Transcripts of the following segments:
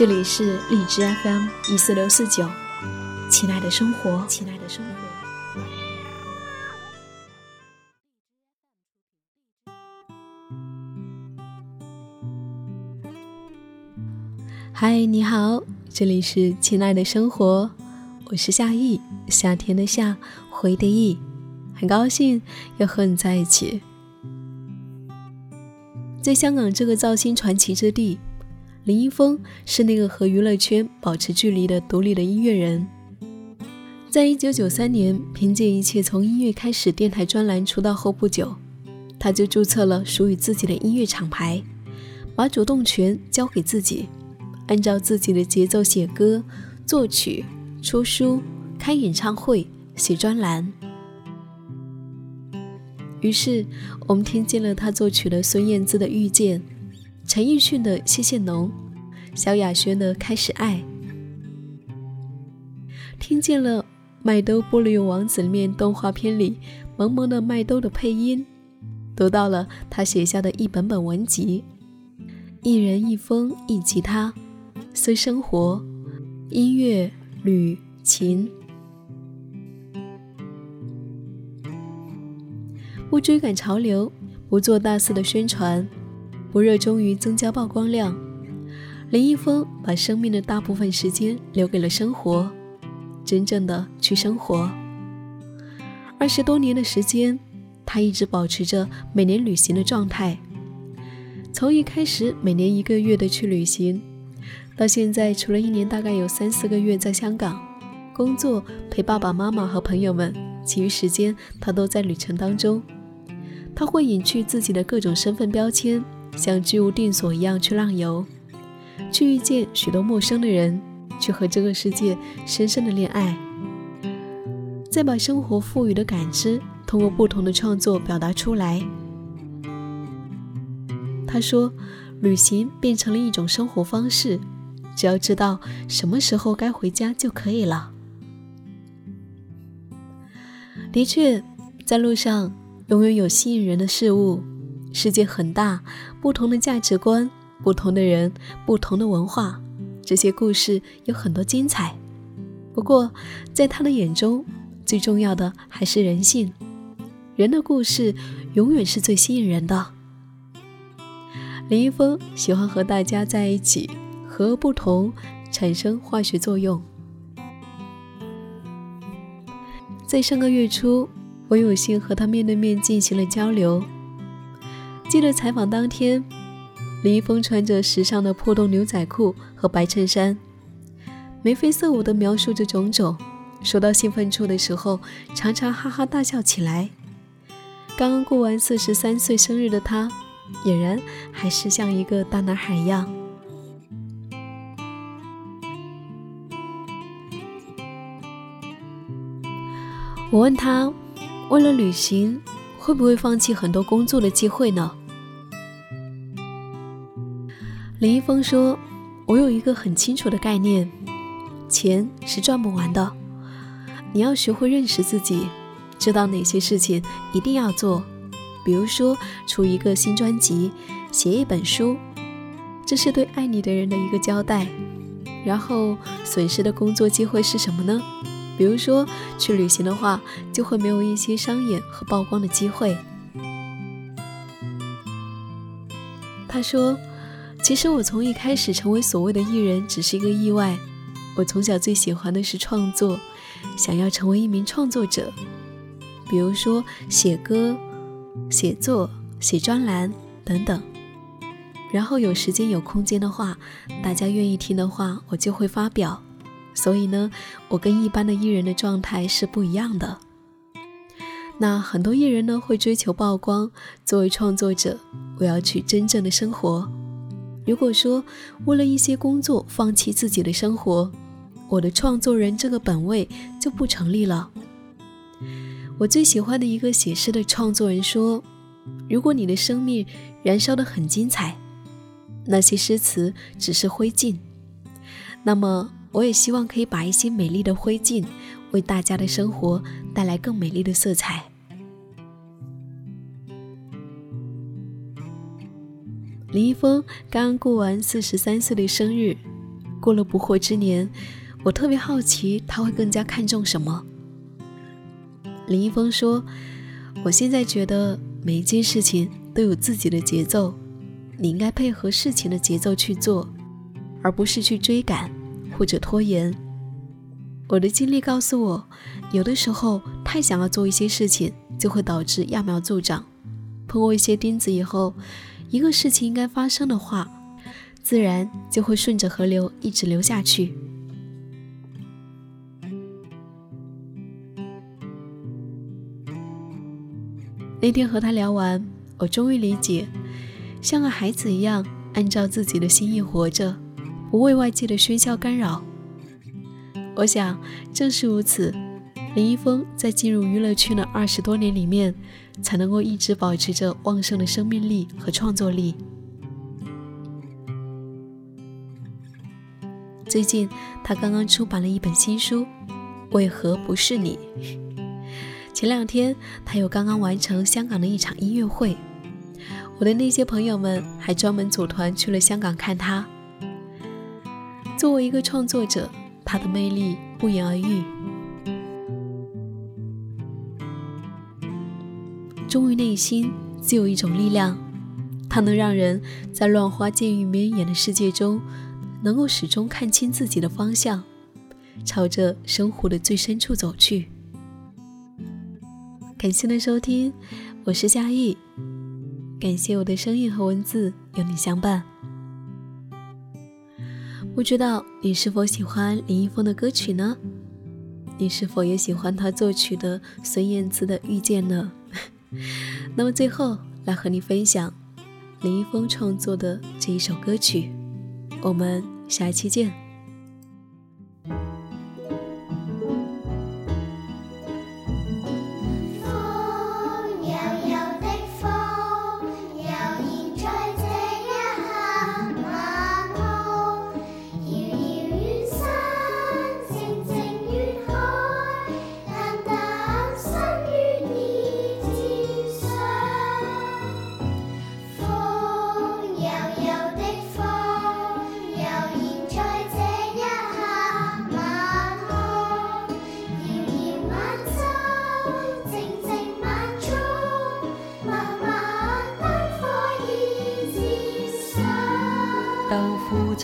这里是荔枝 FM 一四六四九，亲爱的生活，亲爱的生活。嗨，你好，这里是亲爱的生活，我是夏意，夏天的夏，回的意，很高兴又和你在一起。在香港这个造星传奇之地。林一峰是那个和娱乐圈保持距离的独立的音乐人。在一九九三年，凭借一切从音乐开始电台专栏出道后不久，他就注册了属于自己的音乐厂牌，把主动权交给自己，按照自己的节奏写歌、作曲、出书、开演唱会、写专栏。于是，我们听见了他作曲的孙燕姿的《遇见》。陈奕迅的《谢谢侬》，萧亚轩的《开始爱》，听见了《麦兜菠萝油王子》里面动画片里萌萌的麦兜的配音，读到了他写下的一本本文集，一人一风一吉他，虽生活，音乐旅琴，不追赶潮流，不做大肆的宣传。不热衷于增加曝光量，林一峰把生命的大部分时间留给了生活，真正的去生活。二十多年的时间，他一直保持着每年旅行的状态。从一开始每年一个月的去旅行，到现在除了一年大概有三四个月在香港工作陪爸爸妈妈和朋友们，其余时间他都在旅程当中。他会隐去自己的各种身份标签。像居无定所一样去浪游，去遇见许多陌生的人，去和这个世界深深的恋爱，再把生活赋予的感知通过不同的创作表达出来。他说，旅行变成了一种生活方式，只要知道什么时候该回家就可以了。的确，在路上永远有吸引人的事物。世界很大，不同的价值观，不同的人，不同的文化，这些故事有很多精彩。不过，在他的眼中，最重要的还是人性。人的故事永远是最吸引人的。林一峰喜欢和大家在一起，和不同产生化学作用。在上个月初，我有幸和他面对面进行了交流。记得采访当天，李易峰穿着时尚的破洞牛仔裤和白衬衫，眉飞色舞地描述着种种。说到兴奋处的时候，常常哈哈大笑起来。刚刚过完四十三岁生日的他，俨然还是像一个大男孩一样。我问他，为了旅行，会不会放弃很多工作的机会呢？林一峰说：“我有一个很清楚的概念，钱是赚不完的。你要学会认识自己，知道哪些事情一定要做。比如说，出一个新专辑，写一本书，这是对爱你的人的一个交代。然后，损失的工作机会是什么呢？比如说，去旅行的话，就会没有一些商演和曝光的机会。”他说。其实我从一开始成为所谓的艺人只是一个意外。我从小最喜欢的是创作，想要成为一名创作者，比如说写歌、写作、写专栏等等。然后有时间有空间的话，大家愿意听的话，我就会发表。所以呢，我跟一般的艺人的状态是不一样的。那很多艺人呢会追求曝光，作为创作者，我要去真正的生活。如果说为了一些工作放弃自己的生活，我的创作人这个本位就不成立了。我最喜欢的一个写诗的创作人说：“如果你的生命燃烧得很精彩，那些诗词只是灰烬。那么，我也希望可以把一些美丽的灰烬，为大家的生活带来更美丽的色彩。”林一峰刚过完四十三岁的生日，过了不惑之年，我特别好奇他会更加看重什么。林一峰说：“我现在觉得每一件事情都有自己的节奏，你应该配合事情的节奏去做，而不是去追赶或者拖延。”我的经历告诉我，有的时候太想要做一些事情，就会导致揠苗助长，碰过一些钉子以后。一个事情应该发生的话，自然就会顺着河流一直流下去。那天和他聊完，我终于理解，像个孩子一样，按照自己的心意活着，不为外界的喧嚣干扰。我想，正是如此，林一峰在进入娱乐圈的二十多年里面。才能够一直保持着旺盛的生命力和创作力。最近，他刚刚出版了一本新书《为何不是你》。前两天，他又刚刚完成香港的一场音乐会，我的那些朋友们还专门组团去了香港看他。作为一个创作者，他的魅力不言而喻。忠于内心，自有一种力量，它能让人在乱花渐欲绵延的世界中，能够始终看清自己的方向，朝着生活的最深处走去。感谢的收听，我是夏意，感谢我的声音和文字有你相伴。不知道你是否喜欢林一峰的歌曲呢？你是否也喜欢他作曲的孙燕姿的《遇见》呢？那么最后来和你分享林一峰创作的这一首歌曲，我们下一期见。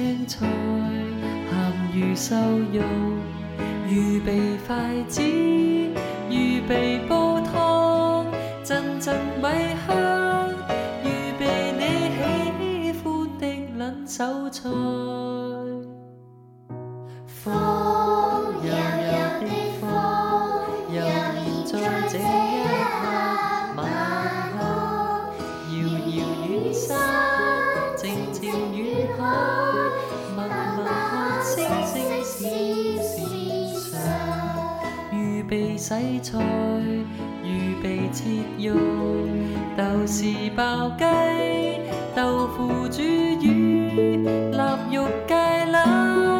青菜咸鱼瘦肉，预备筷子，预备煲汤，阵阵米香，预备你喜欢的冷手菜。洗菜，预备切肉，豆豉爆鸡，豆腐煮鱼，腊肉芥辣，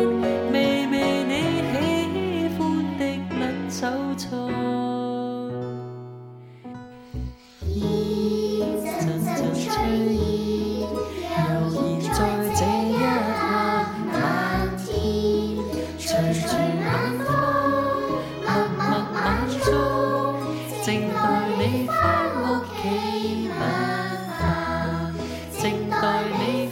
味味你喜欢的辣手菜。你翻屋企晚饭静待你